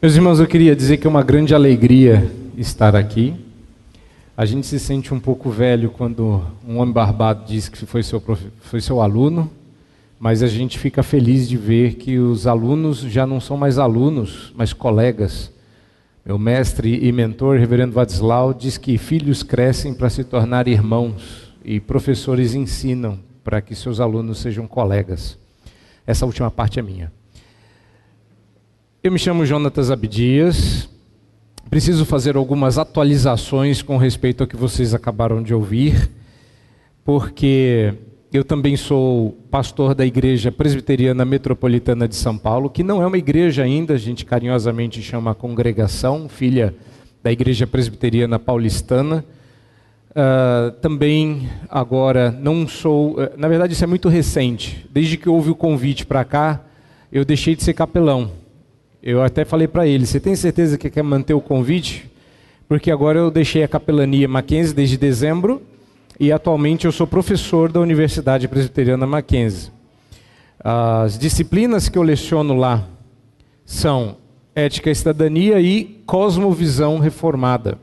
Meus irmãos, eu queria dizer que é uma grande alegria estar aqui. A gente se sente um pouco velho quando um homem barbado diz que foi seu, foi seu aluno, mas a gente fica feliz de ver que os alunos já não são mais alunos, mas colegas. Meu mestre e mentor, reverendo Vadislau, diz que filhos crescem para se tornar irmãos e professores ensinam para que seus alunos sejam colegas. Essa última parte é minha. Eu me chamo Jonatas Abdias. Preciso fazer algumas atualizações com respeito ao que vocês acabaram de ouvir, porque eu também sou pastor da Igreja Presbiteriana Metropolitana de São Paulo, que não é uma igreja ainda, a gente carinhosamente chama congregação, filha da Igreja Presbiteriana Paulistana. Uh, também agora não sou, uh, na verdade isso é muito recente. Desde que houve o convite para cá, eu deixei de ser capelão. Eu até falei para ele: você tem certeza que quer manter o convite? Porque agora eu deixei a capelania Mackenzie desde dezembro e atualmente eu sou professor da Universidade Presbiteriana Mackenzie. As disciplinas que eu leciono lá são Ética e Cidadania e Cosmovisão Reformada.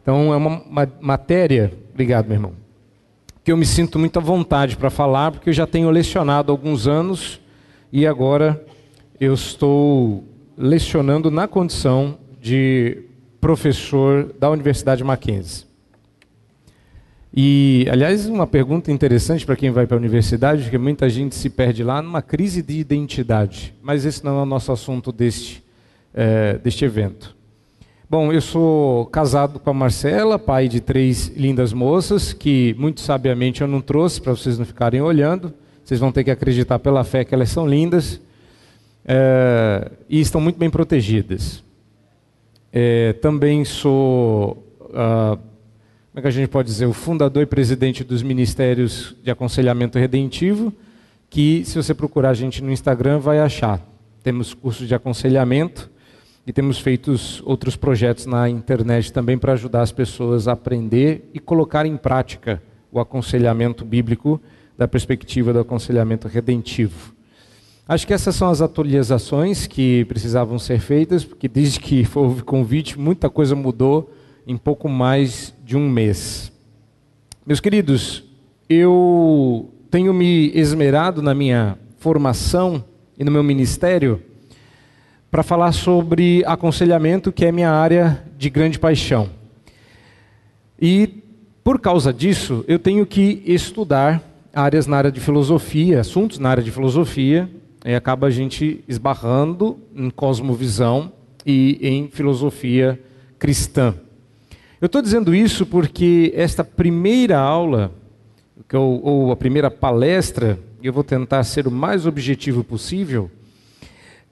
Então é uma, matéria, obrigado meu irmão, que eu me sinto muito à vontade para falar, porque eu já tenho lecionado há alguns anos e agora eu estou lecionando na condição de professor da Universidade Mackenzie. E, aliás, uma pergunta interessante para quem vai para a universidade, porque muita gente se perde lá numa crise de identidade. Mas esse não é o nosso assunto deste, é, deste evento. Bom, eu sou casado com a Marcela, pai de três lindas moças, que muito sabiamente eu não trouxe para vocês não ficarem olhando. Vocês vão ter que acreditar pela fé que elas são lindas é, e estão muito bem protegidas. É, também sou, ah, como é que a gente pode dizer, o fundador e presidente dos Ministérios de Aconselhamento Redentivo, que se você procurar a gente no Instagram vai achar. Temos cursos de aconselhamento e temos feito outros projetos na internet também para ajudar as pessoas a aprender e colocar em prática o aconselhamento bíblico da perspectiva do aconselhamento redentivo. Acho que essas são as atualizações que precisavam ser feitas, porque desde que houve convite, muita coisa mudou em pouco mais de um mês. Meus queridos, eu tenho me esmerado na minha formação e no meu ministério para falar sobre aconselhamento, que é minha área de grande paixão. E por causa disso, eu tenho que estudar áreas na área de filosofia, assuntos na área de filosofia, e acaba a gente esbarrando em cosmovisão e em filosofia cristã. Eu estou dizendo isso porque esta primeira aula, ou a primeira palestra, eu vou tentar ser o mais objetivo possível,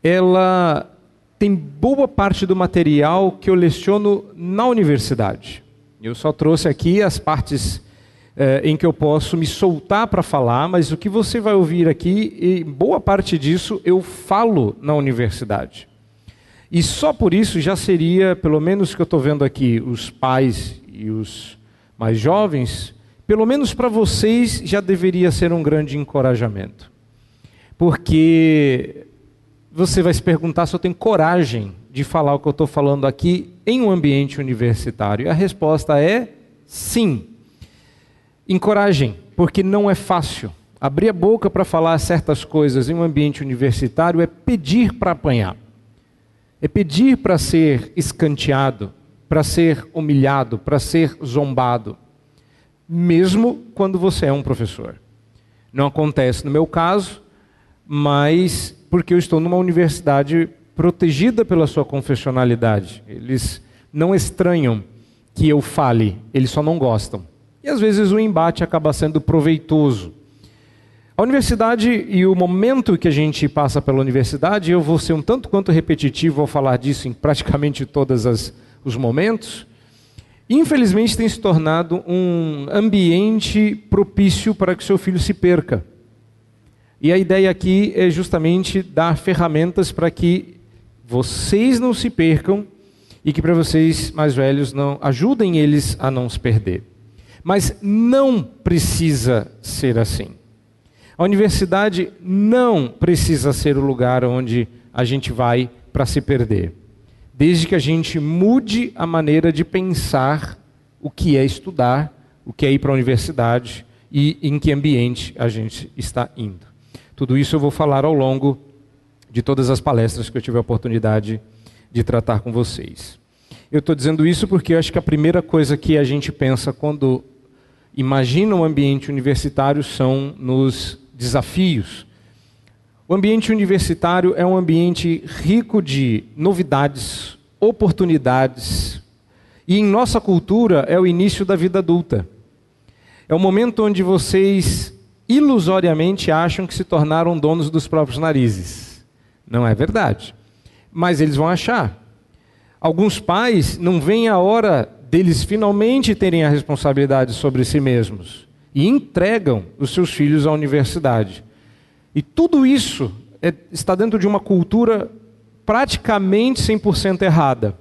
ela tem boa parte do material que eu leciono na universidade. Eu só trouxe aqui as partes é, em que eu posso me soltar para falar, mas o que você vai ouvir aqui, e boa parte disso eu falo na universidade. E só por isso já seria, pelo menos que eu estou vendo aqui, os pais e os mais jovens, pelo menos para vocês já deveria ser um grande encorajamento. Porque você vai se perguntar se eu tenho coragem de falar o que eu estou falando aqui em um ambiente universitário. E a resposta é sim. Encorajem, porque não é fácil. Abrir a boca para falar certas coisas em um ambiente universitário é pedir para apanhar. É pedir para ser escanteado, para ser humilhado, para ser zombado. Mesmo quando você é um professor. Não acontece no meu caso, mas porque eu estou numa universidade protegida pela sua confessionalidade. Eles não estranham que eu fale, eles só não gostam. E às vezes o embate acaba sendo proveitoso. A universidade e o momento que a gente passa pela universidade, eu vou ser um tanto quanto repetitivo ao falar disso em praticamente todos os momentos, infelizmente tem se tornado um ambiente propício para que seu filho se perca. E a ideia aqui é justamente dar ferramentas para que vocês não se percam e que para vocês mais velhos não ajudem eles a não se perder. Mas não precisa ser assim. A universidade não precisa ser o lugar onde a gente vai para se perder. desde que a gente mude a maneira de pensar o que é estudar, o que é ir para a universidade e em que ambiente a gente está indo. Tudo isso eu vou falar ao longo de todas as palestras que eu tive a oportunidade de tratar com vocês. Eu estou dizendo isso porque eu acho que a primeira coisa que a gente pensa quando imagina um ambiente universitário são nos desafios. O ambiente universitário é um ambiente rico de novidades, oportunidades, e em nossa cultura é o início da vida adulta. É o momento onde vocês ilusoriamente acham que se tornaram donos dos próprios narizes. Não é verdade. Mas eles vão achar. Alguns pais não veem a hora deles finalmente terem a responsabilidade sobre si mesmos e entregam os seus filhos à universidade. E tudo isso é, está dentro de uma cultura praticamente 100% errada,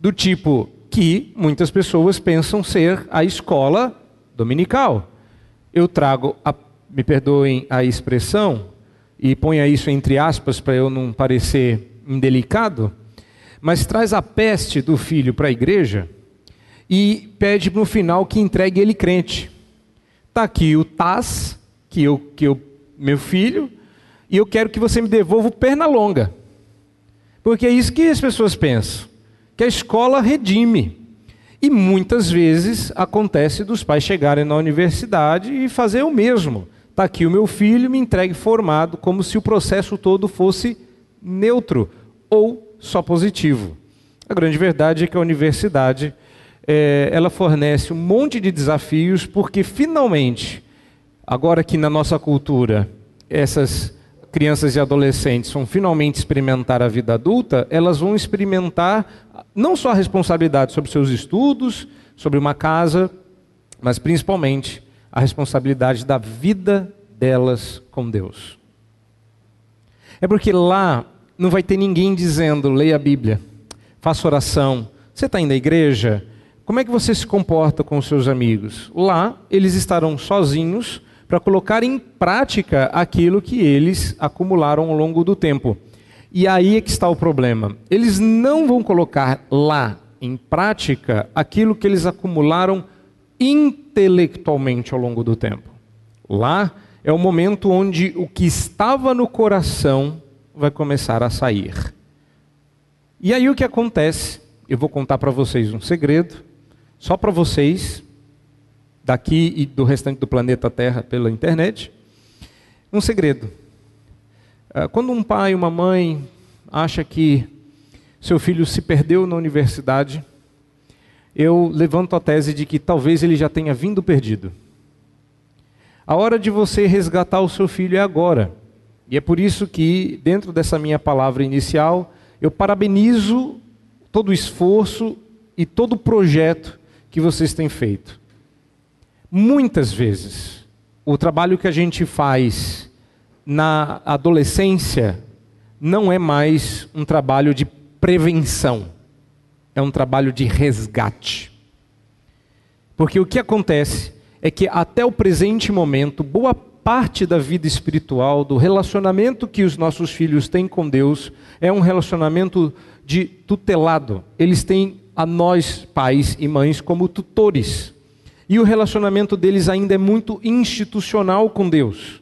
do tipo que muitas pessoas pensam ser a escola dominical. Eu trago, a, me perdoem a expressão, e ponha isso entre aspas para eu não parecer indelicado, mas traz a peste do filho para a igreja e pede no final que entregue ele crente. Está aqui o Taz, que eu, que eu, meu filho, e eu quero que você me devolva o perna longa. Porque é isso que as pessoas pensam, que a escola redime. E muitas vezes acontece dos pais chegarem na universidade e fazer o mesmo. Está aqui o meu filho, me entregue formado, como se o processo todo fosse neutro ou só positivo. A grande verdade é que a universidade é, ela fornece um monte de desafios, porque finalmente, agora que na nossa cultura essas crianças e adolescentes vão finalmente experimentar a vida adulta, elas vão experimentar não só a responsabilidade sobre seus estudos, sobre uma casa, mas principalmente a responsabilidade da vida delas com Deus. É porque lá não vai ter ninguém dizendo, leia a Bíblia, faça oração. Você está indo à igreja? Como é que você se comporta com os seus amigos? Lá, eles estarão sozinhos para colocar em prática aquilo que eles acumularam ao longo do tempo. E aí é que está o problema. Eles não vão colocar lá em prática aquilo que eles acumularam intelectualmente ao longo do tempo. Lá é o momento onde o que estava no coração vai começar a sair. E aí o que acontece? Eu vou contar para vocês um segredo, só para vocês, daqui e do restante do planeta Terra pela internet. Um segredo. Ah, quando um pai uma mãe acha que seu filho se perdeu na universidade, eu levanto a tese de que talvez ele já tenha vindo perdido. A hora de você resgatar o seu filho é agora. E é por isso que, dentro dessa minha palavra inicial, eu parabenizo todo o esforço e todo o projeto que vocês têm feito. Muitas vezes, o trabalho que a gente faz na adolescência não é mais um trabalho de prevenção, é um trabalho de resgate. Porque o que acontece é que até o presente momento, boa parte da vida espiritual, do relacionamento que os nossos filhos têm com Deus, é um relacionamento de tutelado. Eles têm a nós, pais e mães, como tutores. E o relacionamento deles ainda é muito institucional com Deus.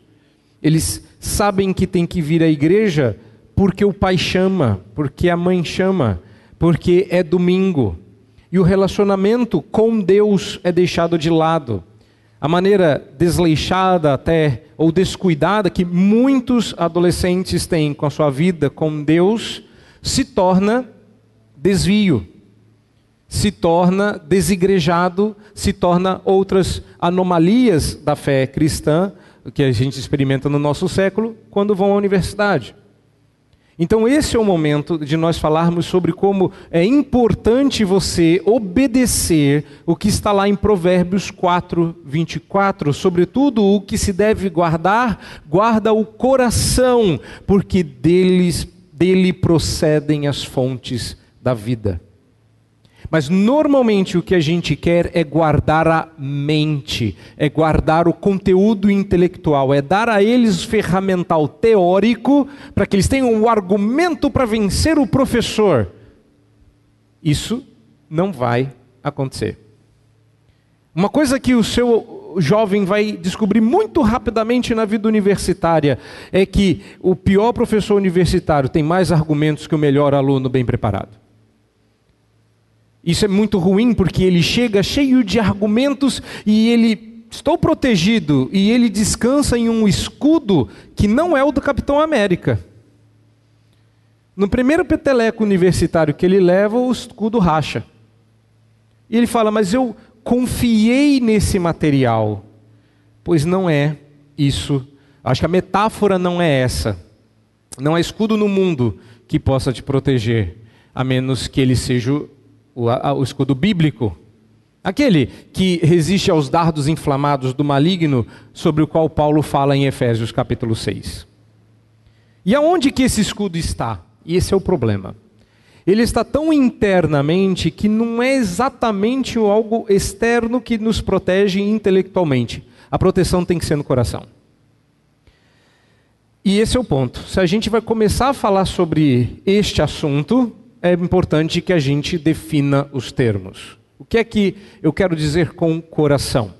Eles sabem que tem que vir à igreja porque o pai chama, porque a mãe chama, porque é domingo. E o relacionamento com Deus é deixado de lado a maneira desleixada até ou descuidada que muitos adolescentes têm com a sua vida com Deus se torna desvio, se torna desigrejado, se torna outras anomalias da fé cristã que a gente experimenta no nosso século quando vão à universidade. Então, esse é o momento de nós falarmos sobre como é importante você obedecer o que está lá em Provérbios 4, 24. Sobretudo, o que se deve guardar, guarda o coração, porque deles, dele procedem as fontes da vida. Mas normalmente o que a gente quer é guardar a mente, é guardar o conteúdo intelectual, é dar a eles ferramental teórico para que eles tenham o um argumento para vencer o professor. Isso não vai acontecer. Uma coisa que o seu jovem vai descobrir muito rapidamente na vida universitária é que o pior professor universitário tem mais argumentos que o melhor aluno bem preparado. Isso é muito ruim porque ele chega cheio de argumentos e ele estou protegido e ele descansa em um escudo que não é o do Capitão América. No primeiro peteleco universitário que ele leva, o escudo racha. E ele fala: Mas eu confiei nesse material. Pois não é isso. Acho que a metáfora não é essa. Não há escudo no mundo que possa te proteger, a menos que ele seja o, o escudo bíblico. Aquele que resiste aos dardos inflamados do maligno, sobre o qual Paulo fala em Efésios capítulo 6. E aonde que esse escudo está? E esse é o problema. Ele está tão internamente que não é exatamente algo externo que nos protege intelectualmente. A proteção tem que ser no coração. E esse é o ponto. Se a gente vai começar a falar sobre este assunto, é importante que a gente defina os termos. O que é que eu quero dizer com coração?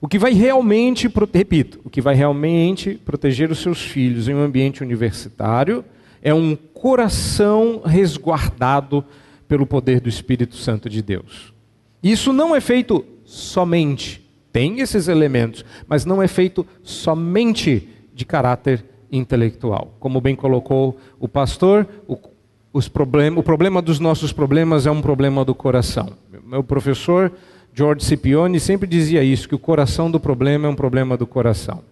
O que vai realmente, repito, o que vai realmente proteger os seus filhos em um ambiente universitário é um coração resguardado pelo poder do Espírito Santo de Deus. Isso não é feito somente, tem esses elementos, mas não é feito somente de caráter intelectual. Como bem colocou o pastor, o, problem, o problema dos nossos problemas é um problema do coração. Meu professor George Scipione sempre dizia isso, que o coração do problema é um problema do coração.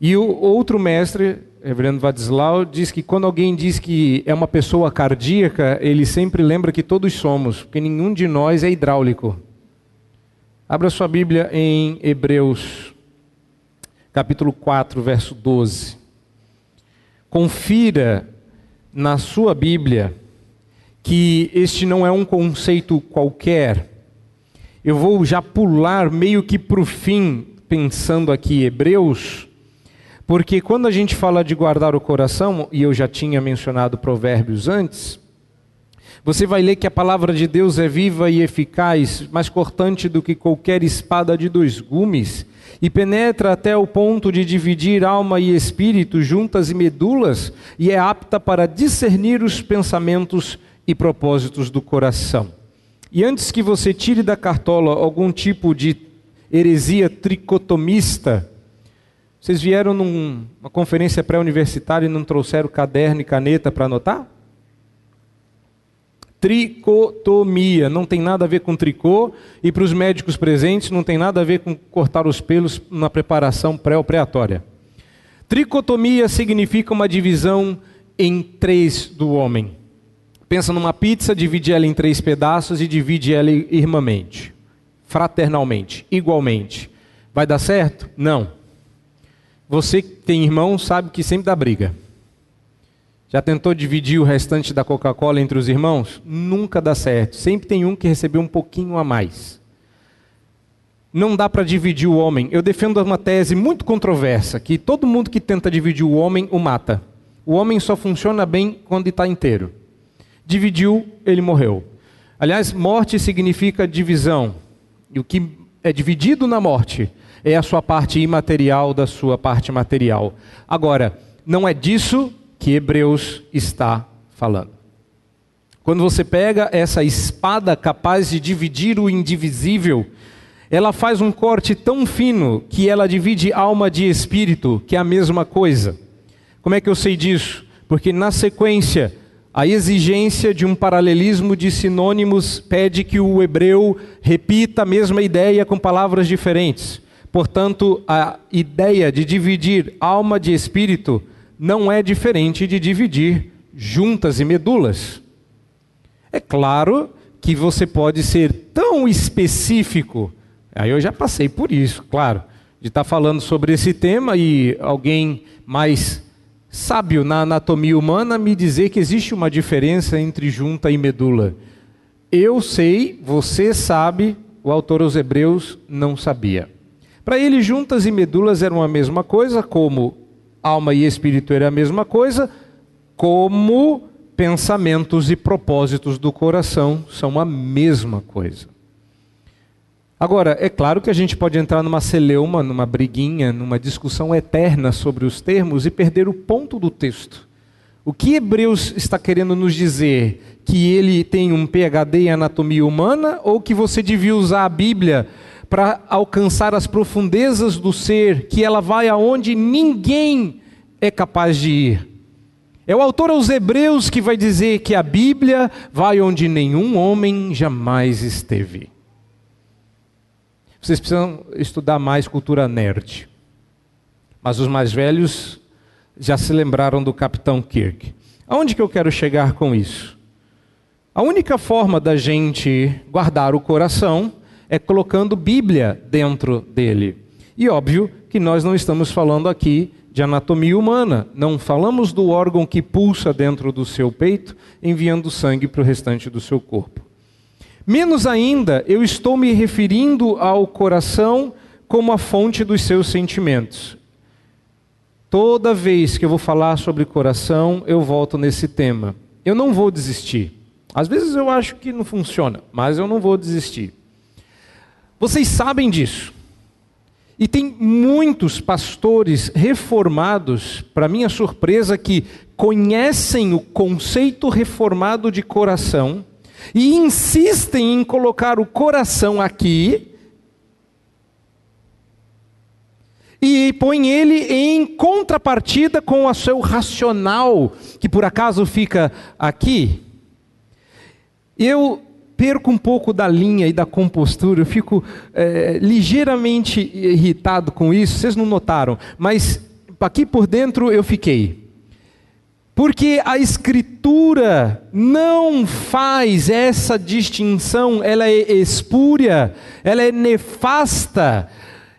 E o outro mestre, reverendo Vadislau, diz que quando alguém diz que é uma pessoa cardíaca, ele sempre lembra que todos somos, porque nenhum de nós é hidráulico. Abra sua Bíblia em Hebreus, capítulo 4, verso 12. Confira na sua Bíblia que este não é um conceito qualquer. Eu vou já pular meio que para o fim, pensando aqui, Hebreus porque quando a gente fala de guardar o coração, e eu já tinha mencionado provérbios antes, você vai ler que a palavra de Deus é viva e eficaz, mais cortante do que qualquer espada de dois gumes, e penetra até o ponto de dividir alma e espírito, juntas e medulas, e é apta para discernir os pensamentos e propósitos do coração. E antes que você tire da cartola algum tipo de heresia tricotomista, vocês vieram numa conferência pré-universitária e não trouxeram caderno e caneta para anotar? Tricotomia, não tem nada a ver com tricô, e para os médicos presentes não tem nada a ver com cortar os pelos na preparação pré-operatória. Tricotomia significa uma divisão em três do homem. Pensa numa pizza, divide ela em três pedaços e divide ela irmãmente, fraternalmente, igualmente. Vai dar certo? Não. Você que tem irmão sabe que sempre dá briga. Já tentou dividir o restante da Coca-Cola entre os irmãos? Nunca dá certo. Sempre tem um que recebeu um pouquinho a mais. Não dá para dividir o homem. Eu defendo uma tese muito controversa, que todo mundo que tenta dividir o homem o mata. O homem só funciona bem quando está inteiro. Dividiu, ele morreu. Aliás, morte significa divisão. E o que é dividido na morte é a sua parte imaterial da sua parte material. Agora, não é disso que Hebreus está falando. Quando você pega essa espada capaz de dividir o indivisível, ela faz um corte tão fino que ela divide alma de espírito, que é a mesma coisa. Como é que eu sei disso? Porque na sequência, a exigência de um paralelismo de sinônimos pede que o hebreu repita a mesma ideia com palavras diferentes. Portanto, a ideia de dividir alma de espírito não é diferente de dividir juntas e medulas. É claro que você pode ser tão específico, aí eu já passei por isso, claro, de estar falando sobre esse tema e alguém mais sábio na anatomia humana me dizer que existe uma diferença entre junta e medula. Eu sei, você sabe, o autor aos Hebreus não sabia. Para ele, juntas e medulas eram a mesma coisa, como alma e espírito era a mesma coisa, como pensamentos e propósitos do coração são a mesma coisa. Agora, é claro que a gente pode entrar numa celeuma, numa briguinha, numa discussão eterna sobre os termos e perder o ponto do texto. O que Hebreus está querendo nos dizer? Que ele tem um PhD em anatomia humana ou que você devia usar a Bíblia para alcançar as profundezas do ser, que ela vai aonde ninguém é capaz de ir? É o autor aos Hebreus que vai dizer que a Bíblia vai onde nenhum homem jamais esteve. Vocês precisam estudar mais cultura nerd. Mas os mais velhos já se lembraram do Capitão Kirk. Aonde que eu quero chegar com isso? A única forma da gente guardar o coração é colocando Bíblia dentro dele. E óbvio que nós não estamos falando aqui de anatomia humana, não falamos do órgão que pulsa dentro do seu peito, enviando sangue para o restante do seu corpo. Menos ainda, eu estou me referindo ao coração como a fonte dos seus sentimentos. Toda vez que eu vou falar sobre coração, eu volto nesse tema. Eu não vou desistir. Às vezes eu acho que não funciona, mas eu não vou desistir. Vocês sabem disso. E tem muitos pastores reformados, para minha surpresa, que conhecem o conceito reformado de coração e insistem em colocar o coração aqui e põe ele em contrapartida com o seu racional, que por acaso fica aqui. Eu perco um pouco da linha e da compostura, eu fico é, ligeiramente irritado com isso, vocês não notaram, mas aqui por dentro eu fiquei. Porque a Escritura não faz essa distinção, ela é espúria, ela é nefasta,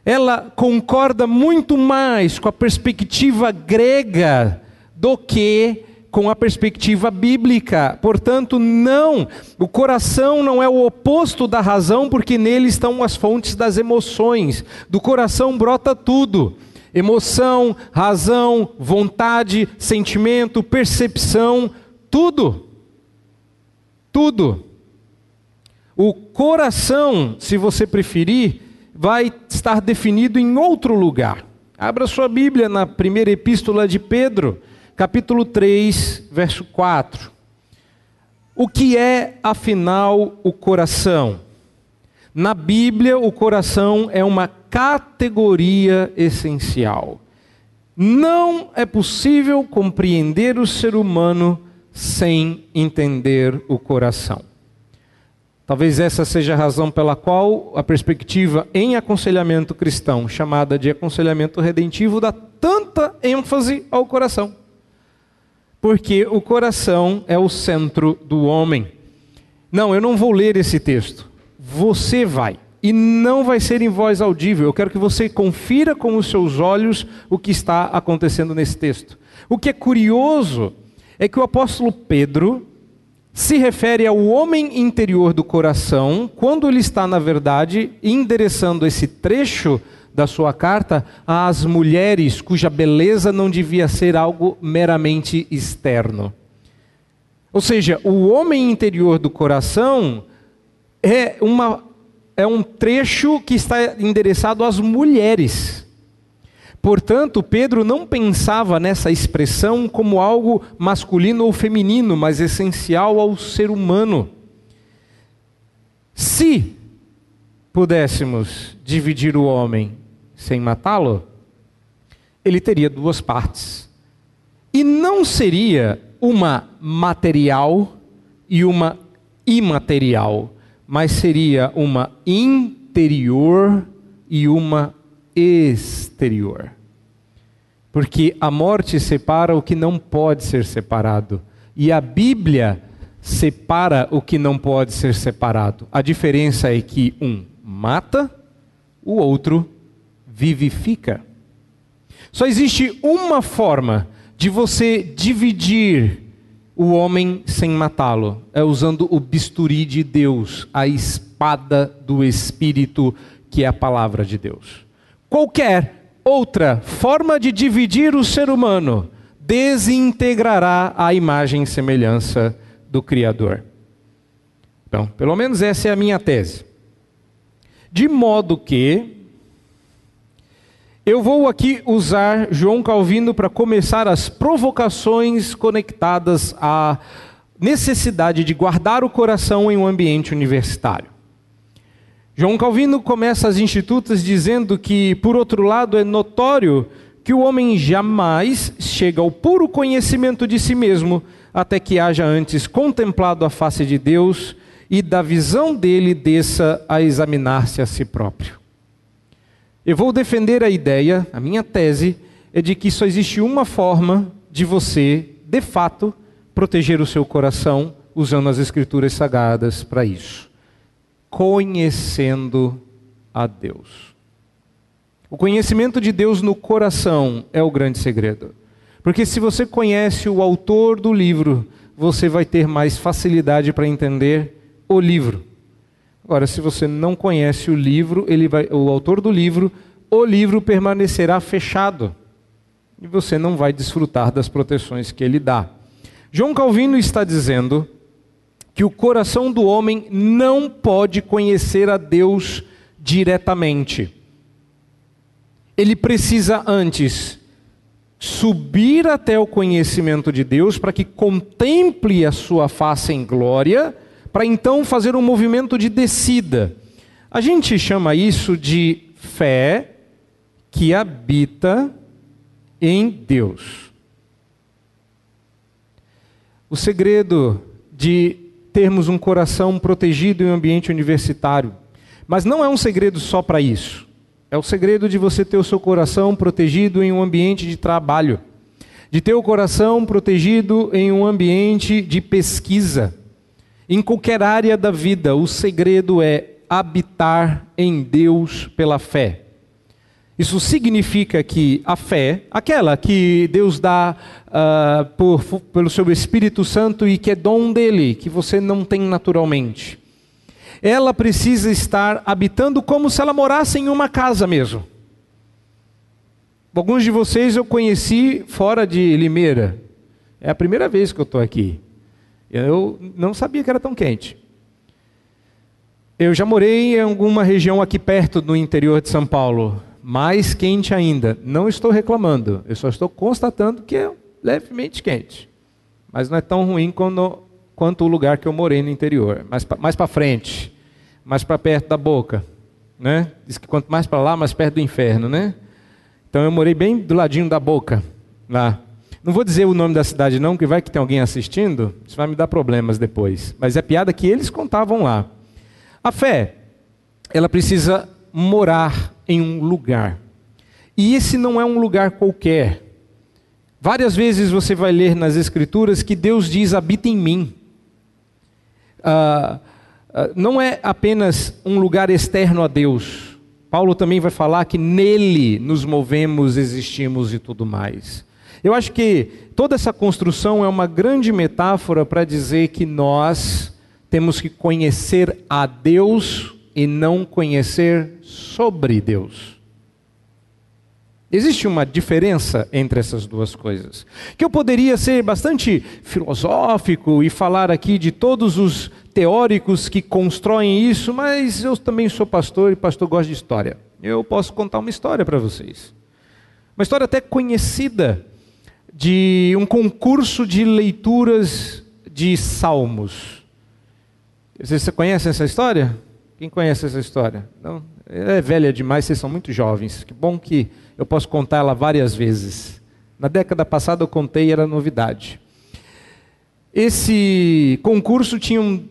ela concorda muito mais com a perspectiva grega do que com a perspectiva bíblica. Portanto, não, o coração não é o oposto da razão, porque nele estão as fontes das emoções. Do coração brota tudo emoção, razão, vontade, sentimento, percepção, tudo. Tudo. O coração, se você preferir, vai estar definido em outro lugar. Abra sua Bíblia na primeira epístola de Pedro, capítulo 3, verso 4. O que é, afinal, o coração? Na Bíblia, o coração é uma categoria essencial. Não é possível compreender o ser humano sem entender o coração. Talvez essa seja a razão pela qual a perspectiva em aconselhamento cristão, chamada de aconselhamento redentivo, dá tanta ênfase ao coração. Porque o coração é o centro do homem. Não, eu não vou ler esse texto. Você vai e não vai ser em voz audível. Eu quero que você confira com os seus olhos o que está acontecendo nesse texto. O que é curioso é que o apóstolo Pedro se refere ao homem interior do coração, quando ele está, na verdade, endereçando esse trecho da sua carta às mulheres cuja beleza não devia ser algo meramente externo. Ou seja, o homem interior do coração é uma é um trecho que está endereçado às mulheres. Portanto, Pedro não pensava nessa expressão como algo masculino ou feminino, mas essencial ao ser humano. Se pudéssemos dividir o homem sem matá-lo, ele teria duas partes. E não seria uma material e uma imaterial mas seria uma interior e uma exterior. Porque a morte separa o que não pode ser separado, e a Bíblia separa o que não pode ser separado. A diferença é que um mata, o outro vivifica. Só existe uma forma de você dividir o homem sem matá-lo, é usando o bisturi de Deus, a espada do Espírito, que é a palavra de Deus. Qualquer outra forma de dividir o ser humano desintegrará a imagem e semelhança do Criador. Então, pelo menos essa é a minha tese. De modo que eu vou aqui usar João Calvino para começar as provocações conectadas à necessidade de guardar o coração em um ambiente universitário. João Calvino começa as institutas dizendo que, por outro lado, é notório que o homem jamais chega ao puro conhecimento de si mesmo até que haja antes contemplado a face de Deus e da visão dele desça a examinar-se a si próprio. Eu vou defender a ideia, a minha tese é de que só existe uma forma de você, de fato, proteger o seu coração usando as escrituras sagradas para isso. Conhecendo a Deus. O conhecimento de Deus no coração é o grande segredo. Porque se você conhece o autor do livro, você vai ter mais facilidade para entender o livro. Agora, se você não conhece o livro, ele vai, o autor do livro, o livro permanecerá fechado e você não vai desfrutar das proteções que ele dá. João Calvino está dizendo que o coração do homem não pode conhecer a Deus diretamente. Ele precisa antes subir até o conhecimento de Deus para que contemple a sua face em glória para então fazer um movimento de descida. A gente chama isso de fé que habita em Deus. O segredo de termos um coração protegido em um ambiente universitário, mas não é um segredo só para isso. É o segredo de você ter o seu coração protegido em um ambiente de trabalho, de ter o coração protegido em um ambiente de pesquisa em qualquer área da vida, o segredo é habitar em Deus pela fé. Isso significa que a fé, aquela que Deus dá uh, por, pelo seu Espírito Santo e que é dom dele, que você não tem naturalmente, ela precisa estar habitando como se ela morasse em uma casa mesmo. Alguns de vocês eu conheci fora de Limeira. É a primeira vez que eu estou aqui. Eu não sabia que era tão quente. Eu já morei em alguma região aqui perto do interior de São Paulo, mais quente ainda. Não estou reclamando, eu só estou constatando que é levemente quente. Mas não é tão ruim quando, quanto o lugar que eu morei no interior. Mais, mais para frente, mais para perto da boca. Né? Diz que quanto mais para lá, mais perto do inferno. Né? Então eu morei bem do ladinho da boca, lá. Não vou dizer o nome da cidade não, que vai que tem alguém assistindo, isso vai me dar problemas depois. Mas é piada que eles contavam lá. A fé, ela precisa morar em um lugar. E esse não é um lugar qualquer. Várias vezes você vai ler nas Escrituras que Deus diz: habita em mim. Ah, ah, não é apenas um lugar externo a Deus. Paulo também vai falar que nele nos movemos, existimos e tudo mais. Eu acho que toda essa construção é uma grande metáfora para dizer que nós temos que conhecer a Deus e não conhecer sobre Deus. Existe uma diferença entre essas duas coisas. Que eu poderia ser bastante filosófico e falar aqui de todos os teóricos que constroem isso, mas eu também sou pastor e pastor gosta de história. Eu posso contar uma história para vocês. Uma história até conhecida de um concurso de leituras de salmos. Vocês conhecem essa história? Quem conhece essa história? Não? É velha demais, vocês são muito jovens. Que bom que eu posso contar ela várias vezes. Na década passada eu contei e era novidade. Esse concurso tinha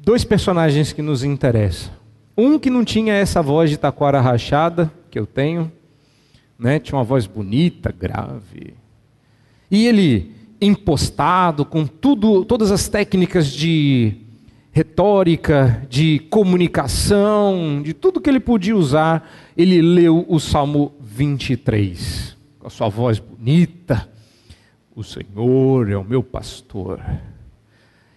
dois personagens que nos interessam. Um que não tinha essa voz de taquara rachada, que eu tenho, né? tinha uma voz bonita, grave, e ele, impostado com tudo, todas as técnicas de retórica, de comunicação, de tudo que ele podia usar, ele leu o Salmo 23, com a sua voz bonita. O Senhor é o meu pastor.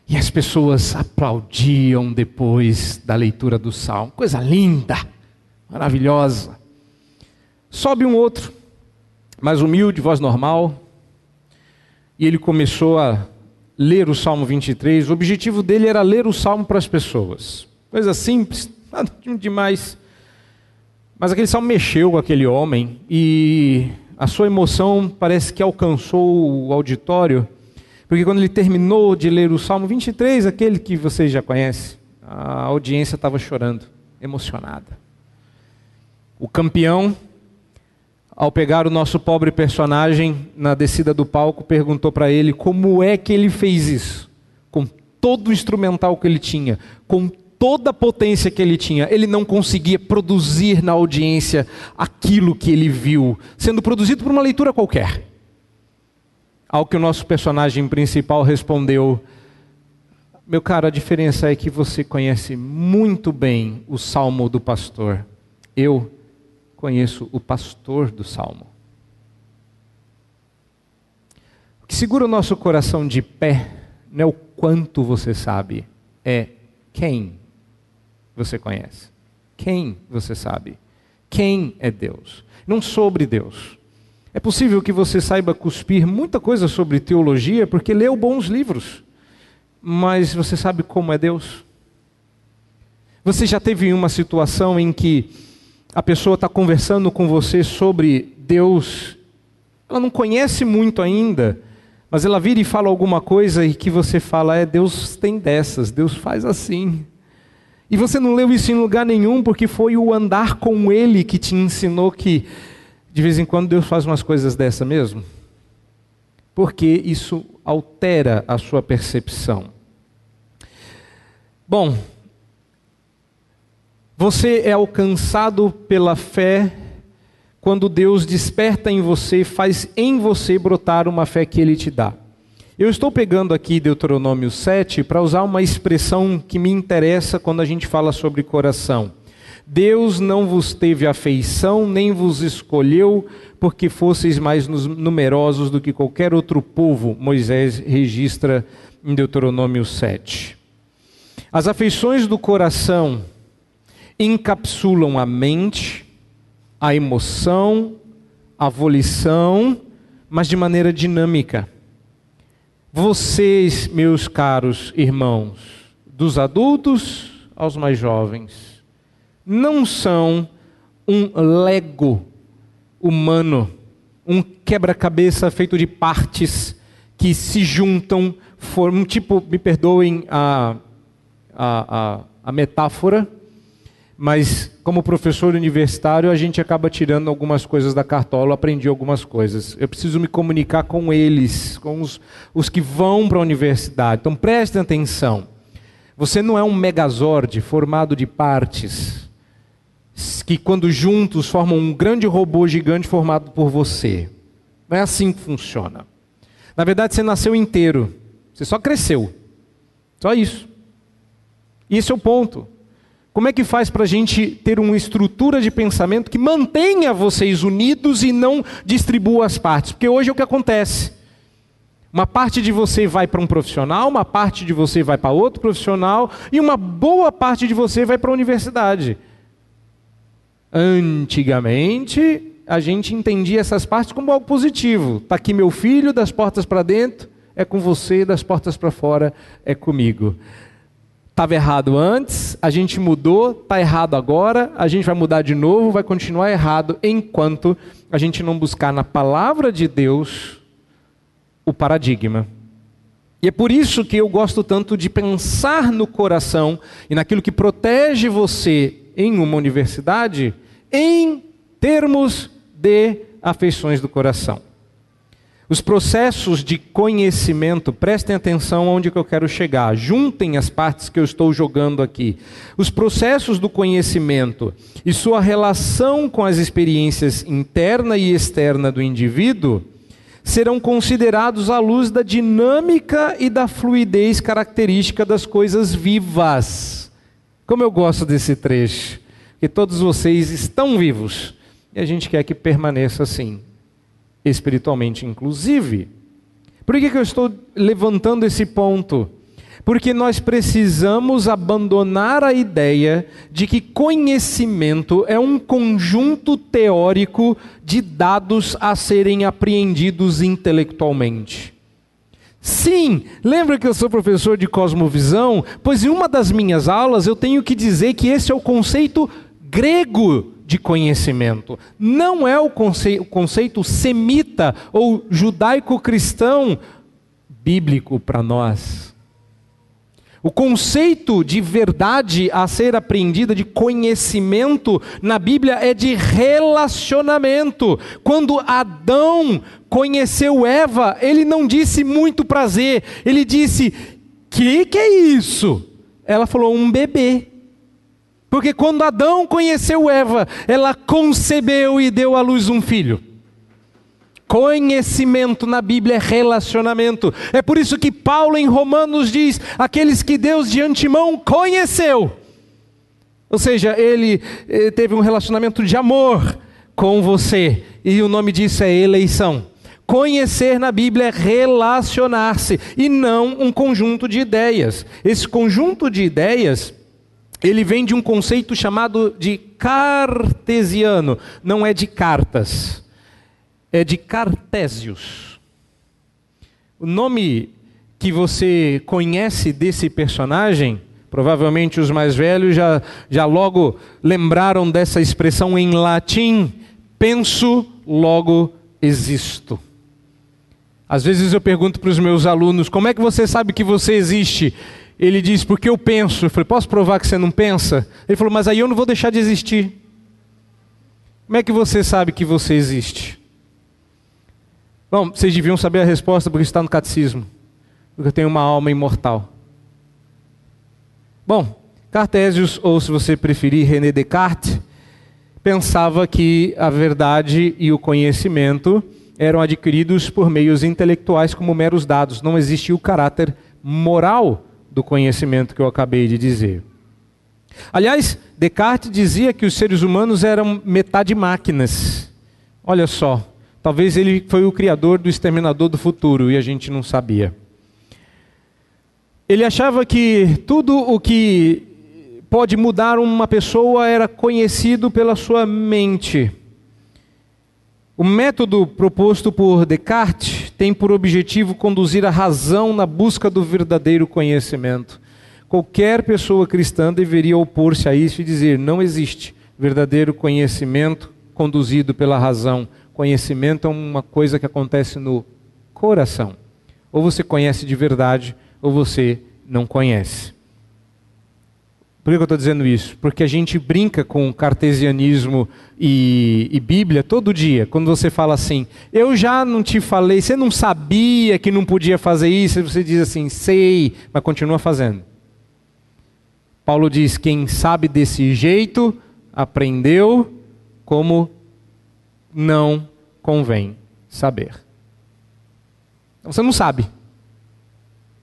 E as pessoas aplaudiam depois da leitura do salmo. Coisa linda, maravilhosa. Sobe um outro, mais humilde, voz normal. E ele começou a ler o Salmo 23. O objetivo dele era ler o Salmo para as pessoas. Coisa simples, nada demais. Mas aquele salmo mexeu com aquele homem e a sua emoção parece que alcançou o auditório, porque quando ele terminou de ler o Salmo 23, aquele que vocês já conhecem, a audiência estava chorando, emocionada. O campeão, ao pegar o nosso pobre personagem na descida do palco, perguntou para ele como é que ele fez isso, com todo o instrumental que ele tinha, com toda a potência que ele tinha, ele não conseguia produzir na audiência aquilo que ele viu, sendo produzido por uma leitura qualquer. Ao que o nosso personagem principal respondeu: Meu caro, a diferença é que você conhece muito bem o salmo do pastor. Eu conheço o pastor do salmo. O que segura o nosso coração de pé não é o quanto você sabe, é quem você conhece? Quem você sabe? Quem é Deus? Não sobre Deus. É possível que você saiba cuspir muita coisa sobre teologia porque leu bons livros, mas você sabe como é Deus? Você já teve uma situação em que a pessoa está conversando com você sobre Deus, ela não conhece muito ainda, mas ela vira e fala alguma coisa e que você fala, é, Deus tem dessas, Deus faz assim. E você não leu isso em lugar nenhum, porque foi o andar com Ele que te ensinou que de vez em quando Deus faz umas coisas dessa mesmo. Porque isso altera a sua percepção. Bom, você é alcançado pela fé quando Deus desperta em você, faz em você brotar uma fé que Ele te dá. Eu estou pegando aqui Deuteronômio 7 para usar uma expressão que me interessa quando a gente fala sobre coração. Deus não vos teve afeição, nem vos escolheu, porque fosseis mais numerosos do que qualquer outro povo, Moisés registra em Deuteronômio 7. As afeições do coração encapsulam a mente, a emoção, a volição, mas de maneira dinâmica. Vocês, meus caros irmãos, dos adultos aos mais jovens, não são um lego humano, um quebra-cabeça feito de partes que se juntam, formam, tipo, me perdoem a, a, a, a metáfora, mas como professor universitário a gente acaba tirando algumas coisas da cartola, aprendi algumas coisas. Eu preciso me comunicar com eles, com os, os que vão para a universidade. Então prestem atenção. Você não é um megazord formado de partes que quando juntos formam um grande robô gigante formado por você. Não é assim que funciona. Na verdade, você nasceu inteiro. Você só cresceu. Só isso. Esse é o ponto. Como é que faz para a gente ter uma estrutura de pensamento que mantenha vocês unidos e não distribua as partes? Porque hoje é o que acontece. Uma parte de você vai para um profissional, uma parte de você vai para outro profissional e uma boa parte de você vai para a universidade. Antigamente, a gente entendia essas partes como algo positivo. Está aqui meu filho, das portas para dentro, é com você, das portas para fora, é comigo. Estava errado antes, a gente mudou, está errado agora, a gente vai mudar de novo, vai continuar errado enquanto a gente não buscar na palavra de Deus o paradigma. E é por isso que eu gosto tanto de pensar no coração e naquilo que protege você em uma universidade em termos de afeições do coração. Os processos de conhecimento, prestem atenção onde que eu quero chegar, juntem as partes que eu estou jogando aqui. Os processos do conhecimento e sua relação com as experiências interna e externa do indivíduo serão considerados à luz da dinâmica e da fluidez característica das coisas vivas. Como eu gosto desse trecho, que todos vocês estão vivos e a gente quer que permaneça assim espiritualmente, inclusive. Por que, que eu estou levantando esse ponto? Porque nós precisamos abandonar a ideia de que conhecimento é um conjunto teórico de dados a serem apreendidos intelectualmente. Sim, lembra que eu sou professor de cosmovisão? Pois em uma das minhas aulas eu tenho que dizer que esse é o conceito grego de conhecimento. Não é o conceito, conceito semita ou judaico-cristão bíblico para nós. O conceito de verdade a ser apreendida, de conhecimento na Bíblia é de relacionamento. Quando Adão conheceu Eva, ele não disse muito prazer, ele disse: "Que que é isso?" Ela falou: "Um bebê". Porque quando Adão conheceu Eva, ela concebeu e deu à luz um filho. Conhecimento na Bíblia é relacionamento. É por isso que Paulo em Romanos diz: aqueles que Deus de antemão conheceu. Ou seja, ele, ele teve um relacionamento de amor com você, e o nome disso é eleição. Conhecer na Bíblia é relacionar-se e não um conjunto de ideias. Esse conjunto de ideias, ele vem de um conceito chamado de cartesiano, não é de cartas é de Cartésios. O nome que você conhece desse personagem, provavelmente os mais velhos já, já logo lembraram dessa expressão em latim: penso, logo existo. Às vezes eu pergunto para os meus alunos: como é que você sabe que você existe? Ele diz: porque eu penso. Eu falei: posso provar que você não pensa? Ele falou: mas aí eu não vou deixar de existir. Como é que você sabe que você existe? Bom, vocês deviam saber a resposta porque está no catecismo. Porque eu tenho uma alma imortal. Bom, Cartésios, ou se você preferir, René Descartes, pensava que a verdade e o conhecimento eram adquiridos por meios intelectuais como meros dados. Não existia o caráter moral do conhecimento que eu acabei de dizer. Aliás, Descartes dizia que os seres humanos eram metade máquinas. Olha só, Talvez ele foi o criador do exterminador do futuro e a gente não sabia. Ele achava que tudo o que pode mudar uma pessoa era conhecido pela sua mente. O método proposto por Descartes tem por objetivo conduzir a razão na busca do verdadeiro conhecimento. Qualquer pessoa cristã deveria opor-se a isso e dizer: não existe verdadeiro conhecimento conduzido pela razão. Conhecimento é uma coisa que acontece no coração. Ou você conhece de verdade, ou você não conhece. Por que eu estou dizendo isso? Porque a gente brinca com cartesianismo e, e, Bíblia todo dia. Quando você fala assim, eu já não te falei, você não sabia que não podia fazer isso, você diz assim, sei, mas continua fazendo. Paulo diz: quem sabe desse jeito, aprendeu como não convém saber. Você não sabe.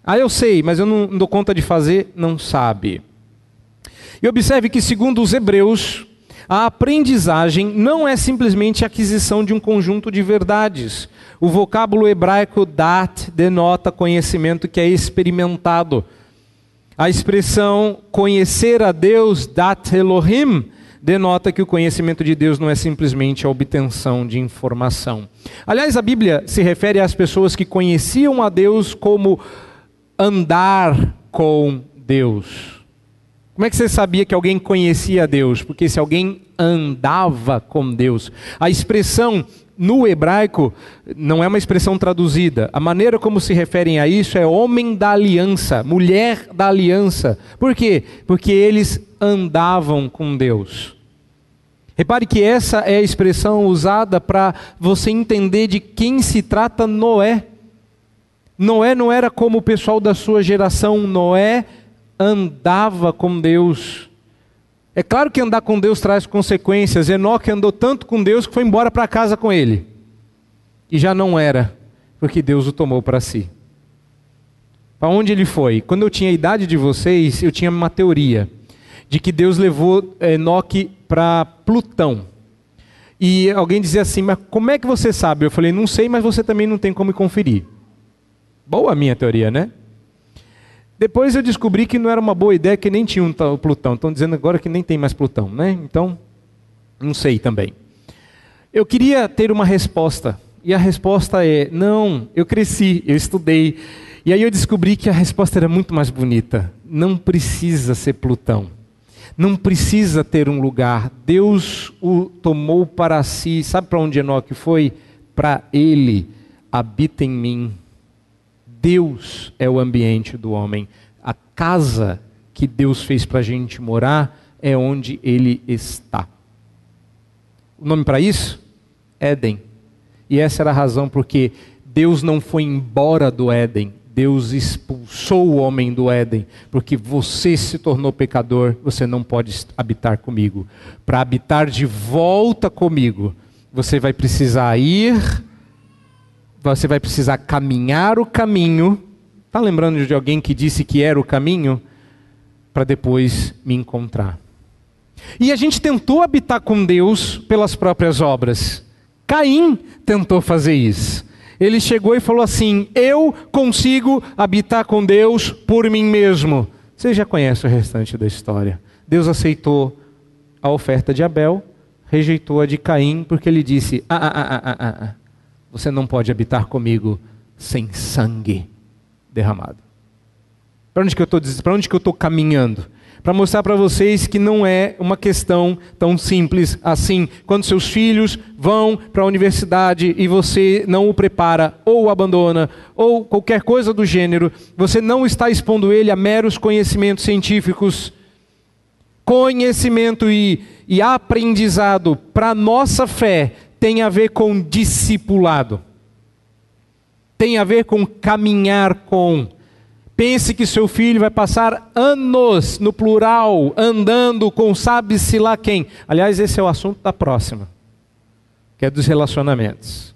Ah, eu sei, mas eu não dou conta de fazer, não sabe. E observe que, segundo os hebreus, a aprendizagem não é simplesmente a aquisição de um conjunto de verdades. O vocábulo hebraico dat denota conhecimento que é experimentado. A expressão conhecer a Deus, dat Elohim, denota que o conhecimento de Deus não é simplesmente a obtenção de informação. Aliás, a Bíblia se refere às pessoas que conheciam a Deus como andar com Deus. Como é que você sabia que alguém conhecia Deus? Porque se alguém andava com Deus. A expressão no hebraico não é uma expressão traduzida. A maneira como se referem a isso é homem da aliança, mulher da aliança. Por quê? Porque eles andavam com Deus. Repare que essa é a expressão usada para você entender de quem se trata Noé. Noé não era como o pessoal da sua geração, Noé andava com Deus. É claro que andar com Deus traz consequências. Enoque andou tanto com Deus que foi embora para casa com ele. E já não era, porque Deus o tomou para si. Para onde ele foi? Quando eu tinha a idade de vocês, eu tinha uma teoria de que Deus levou Enoque para Plutão. E alguém dizia assim: Mas como é que você sabe? Eu falei: Não sei, mas você também não tem como conferir. Boa a minha teoria, né? Depois eu descobri que não era uma boa ideia, que nem tinha um Plutão. Estão dizendo agora que nem tem mais Plutão, né? Então, não sei também. Eu queria ter uma resposta. E a resposta é: não, eu cresci, eu estudei. E aí eu descobri que a resposta era muito mais bonita. Não precisa ser Plutão. Não precisa ter um lugar. Deus o tomou para si. Sabe para onde Enoque foi? Para ele. Habita em mim. Deus é o ambiente do homem. A casa que Deus fez para a gente morar é onde ele está. O nome para isso? Éden. E essa era a razão porque Deus não foi embora do Éden, Deus expulsou o homem do Éden, porque você se tornou pecador, você não pode habitar comigo. Para habitar de volta comigo, você vai precisar ir, você vai precisar caminhar o caminho. Está lembrando de alguém que disse que era o caminho? Para depois me encontrar. E a gente tentou habitar com Deus pelas próprias obras. Caim tentou fazer isso. Ele chegou e falou assim: Eu consigo habitar com Deus por mim mesmo. Você já conhece o restante da história. Deus aceitou a oferta de Abel, rejeitou a de Caim, porque ele disse: ah, ah, ah, ah, ah, ah. Você não pode habitar comigo sem sangue derramado. Para onde que eu estou caminhando? para mostrar para vocês que não é uma questão tão simples assim. Quando seus filhos vão para a universidade e você não o prepara, ou o abandona, ou qualquer coisa do gênero, você não está expondo ele a meros conhecimentos científicos. Conhecimento e, e aprendizado para nossa fé tem a ver com discipulado, tem a ver com caminhar com Pense que seu filho vai passar anos, no plural, andando com sabe-se lá quem. Aliás, esse é o assunto da próxima, que é dos relacionamentos.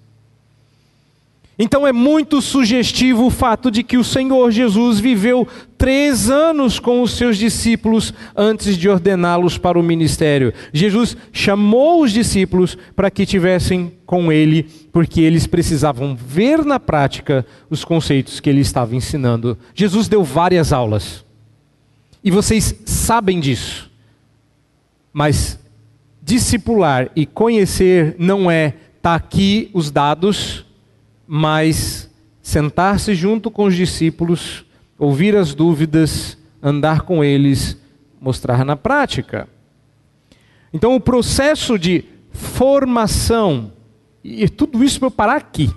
Então é muito sugestivo o fato de que o Senhor Jesus viveu três anos com os seus discípulos antes de ordená-los para o ministério. Jesus chamou os discípulos para que tivessem com ele, porque eles precisavam ver na prática os conceitos que ele estava ensinando. Jesus deu várias aulas. E vocês sabem disso. Mas discipular e conhecer não é tá aqui os dados mas sentar-se junto com os discípulos, ouvir as dúvidas, andar com eles, mostrar na prática. Então, o processo de formação, e tudo isso para eu parar aqui.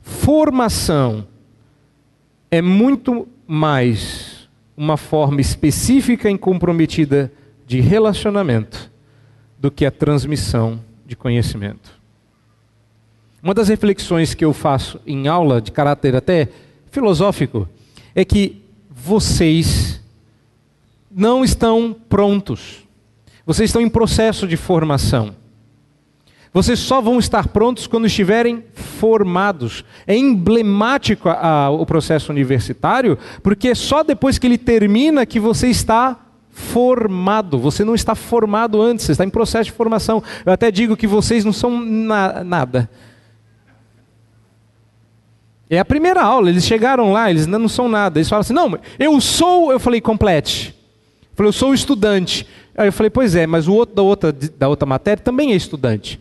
Formação é muito mais uma forma específica e comprometida de relacionamento do que a transmissão de conhecimento. Uma das reflexões que eu faço em aula, de caráter até filosófico, é que vocês não estão prontos. Vocês estão em processo de formação. Vocês só vão estar prontos quando estiverem formados. É emblemático a, a, o processo universitário, porque é só depois que ele termina que você está formado. Você não está formado antes, você está em processo de formação. Eu até digo que vocês não são na, nada. É a primeira aula, eles chegaram lá, eles não são nada. Eles falam assim: não, eu sou, eu falei, complete. Eu falei, eu sou estudante. Aí eu falei, pois é, mas o outro da outra, da outra matéria também é estudante.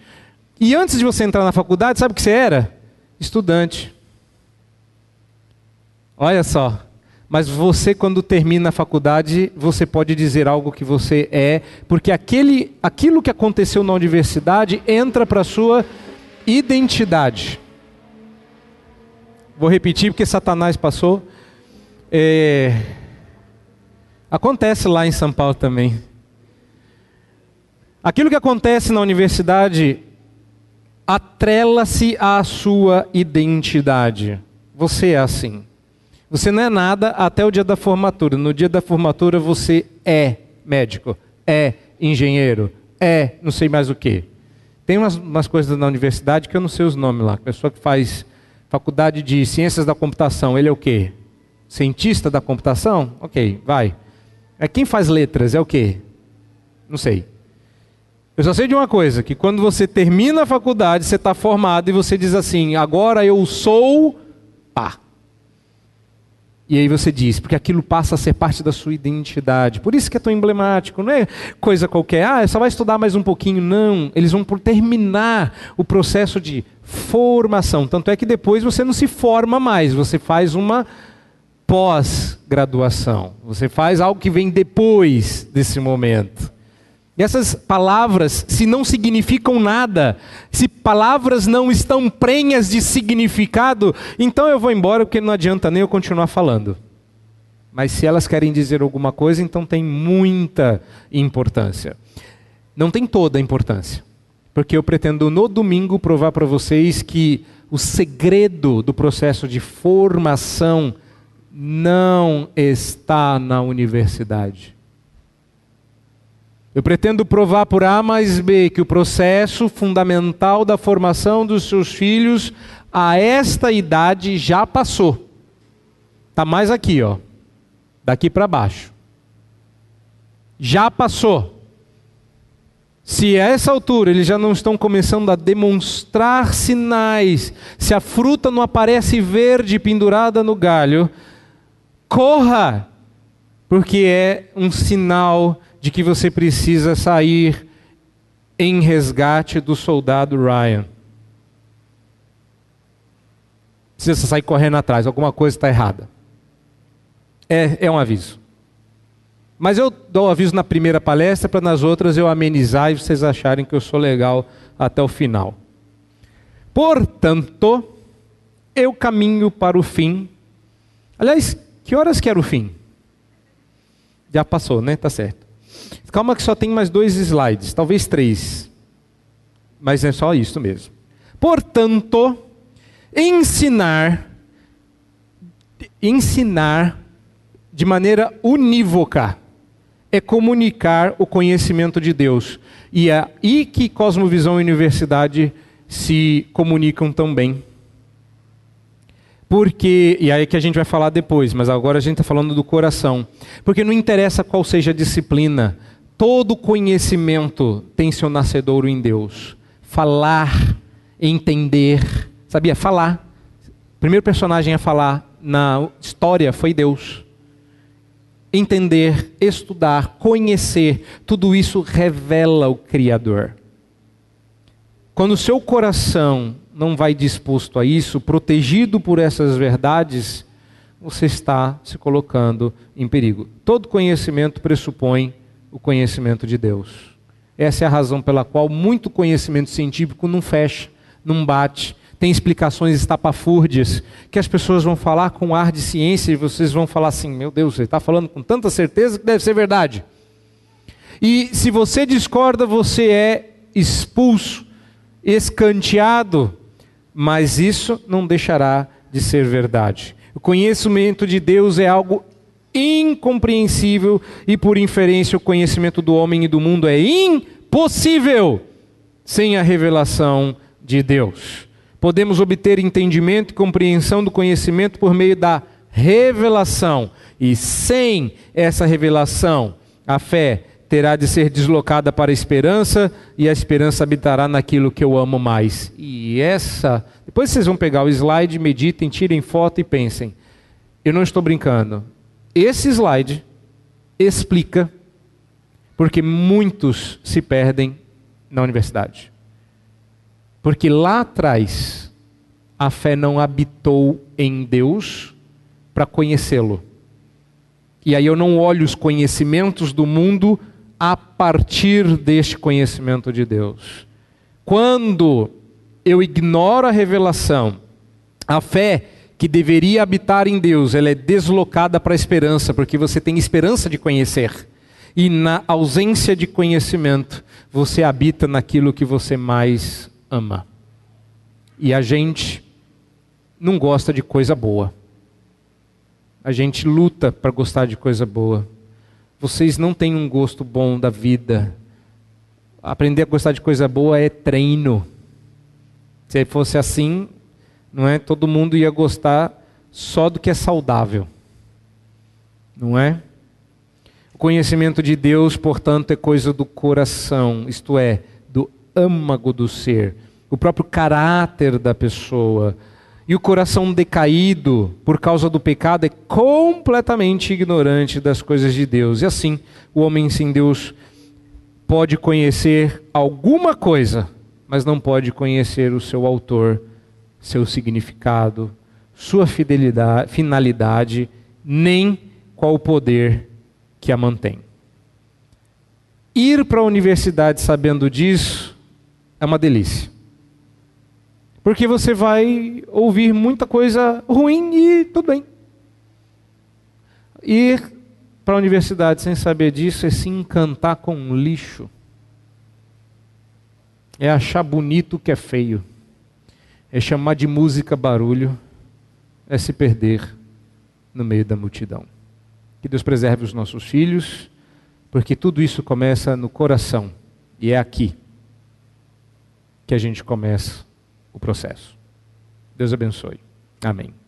E antes de você entrar na faculdade, sabe o que você era? Estudante. Olha só. Mas você, quando termina a faculdade, você pode dizer algo que você é, porque aquele, aquilo que aconteceu na universidade entra para a sua identidade. Vou repetir porque Satanás passou. É... Acontece lá em São Paulo também. Aquilo que acontece na universidade atrela-se à sua identidade. Você é assim. Você não é nada até o dia da formatura. No dia da formatura você é médico, é engenheiro, é não sei mais o que. Tem umas, umas, coisas na universidade que eu não sei os nomes lá. A pessoa que faz Faculdade de Ciências da Computação, ele é o quê? Cientista da computação? Ok, vai. É quem faz letras é o quê? Não sei. Eu só sei de uma coisa, que quando você termina a faculdade, você está formado e você diz assim, agora eu sou pá. E aí você diz, porque aquilo passa a ser parte da sua identidade. Por isso que é tão emblemático, não é coisa qualquer. Ah, só vai estudar mais um pouquinho. Não, eles vão terminar o processo de formação. Tanto é que depois você não se forma mais, você faz uma pós-graduação. Você faz algo que vem depois desse momento. E essas palavras, se não significam nada, se palavras não estão prenhas de significado, então eu vou embora porque não adianta nem eu continuar falando. Mas se elas querem dizer alguma coisa, então tem muita importância. Não tem toda a importância. Porque eu pretendo no domingo provar para vocês que o segredo do processo de formação não está na universidade. Eu pretendo provar por A mais B que o processo fundamental da formação dos seus filhos a esta idade já passou. Está mais aqui, ó. Daqui para baixo. Já passou. Se a essa altura eles já não estão começando a demonstrar sinais, se a fruta não aparece verde pendurada no galho, corra, porque é um sinal de que você precisa sair em resgate do soldado Ryan. Precisa sair correndo atrás, alguma coisa está errada. É, é um aviso. Mas eu dou aviso na primeira palestra para nas outras eu amenizar e vocês acharem que eu sou legal até o final. Portanto, eu caminho para o fim. Aliás, que horas que era o fim? Já passou, né? Tá certo. Calma que só tem mais dois slides, talvez três. Mas é só isso mesmo. Portanto, ensinar ensinar de maneira unívoca é comunicar o conhecimento de Deus. E é aí que Cosmovisão e Universidade se comunicam também. Porque, e aí que a gente vai falar depois, mas agora a gente está falando do coração. Porque não interessa qual seja a disciplina, todo conhecimento tem seu nascedouro em Deus. Falar, entender, sabia? Falar. O primeiro personagem a falar na história foi Deus. Entender, estudar, conhecer, tudo isso revela o Criador. Quando o seu coração não vai disposto a isso, protegido por essas verdades, você está se colocando em perigo. Todo conhecimento pressupõe o conhecimento de Deus. Essa é a razão pela qual muito conhecimento científico não fecha, não bate, tem explicações estapafúrdias, que as pessoas vão falar com ar de ciência e vocês vão falar assim: meu Deus, você está falando com tanta certeza que deve ser verdade. E se você discorda, você é expulso, escanteado mas isso não deixará de ser verdade. O conhecimento de Deus é algo incompreensível e, por inferência, o conhecimento do homem e do mundo é impossível sem a revelação de Deus. Podemos obter entendimento e compreensão do conhecimento por meio da revelação, e sem essa revelação, a fé terá de ser deslocada para a esperança, e a esperança habitará naquilo que eu amo mais. E essa. Depois vocês vão pegar o slide, meditem, tirem foto e pensem. Eu não estou brincando. Esse slide explica porque muitos se perdem na universidade. Porque lá atrás a fé não habitou em Deus para conhecê-lo. E aí eu não olho os conhecimentos do mundo a partir deste conhecimento de Deus. Quando eu ignoro a revelação, a fé que deveria habitar em Deus, ela é deslocada para a esperança, porque você tem esperança de conhecer. E na ausência de conhecimento, você habita naquilo que você mais ama. E a gente não gosta de coisa boa. A gente luta para gostar de coisa boa vocês não têm um gosto bom da vida. Aprender a gostar de coisa boa é treino. Se fosse assim, não é? Todo mundo ia gostar só do que é saudável. Não é? O conhecimento de Deus, portanto, é coisa do coração, isto é, âmago do ser, o próprio caráter da pessoa e o coração decaído por causa do pecado é completamente ignorante das coisas de Deus. E assim, o homem sem Deus pode conhecer alguma coisa, mas não pode conhecer o seu autor, seu significado, sua fidelidade, finalidade, nem qual o poder que a mantém. Ir para a universidade sabendo disso é uma delícia. Porque você vai ouvir muita coisa ruim e tudo bem. Ir para a universidade sem saber disso é se encantar com um lixo. É achar bonito o que é feio. É chamar de música barulho. É se perder no meio da multidão. Que Deus preserve os nossos filhos, porque tudo isso começa no coração. E é aqui que a gente começa o processo. Deus abençoe. Amém.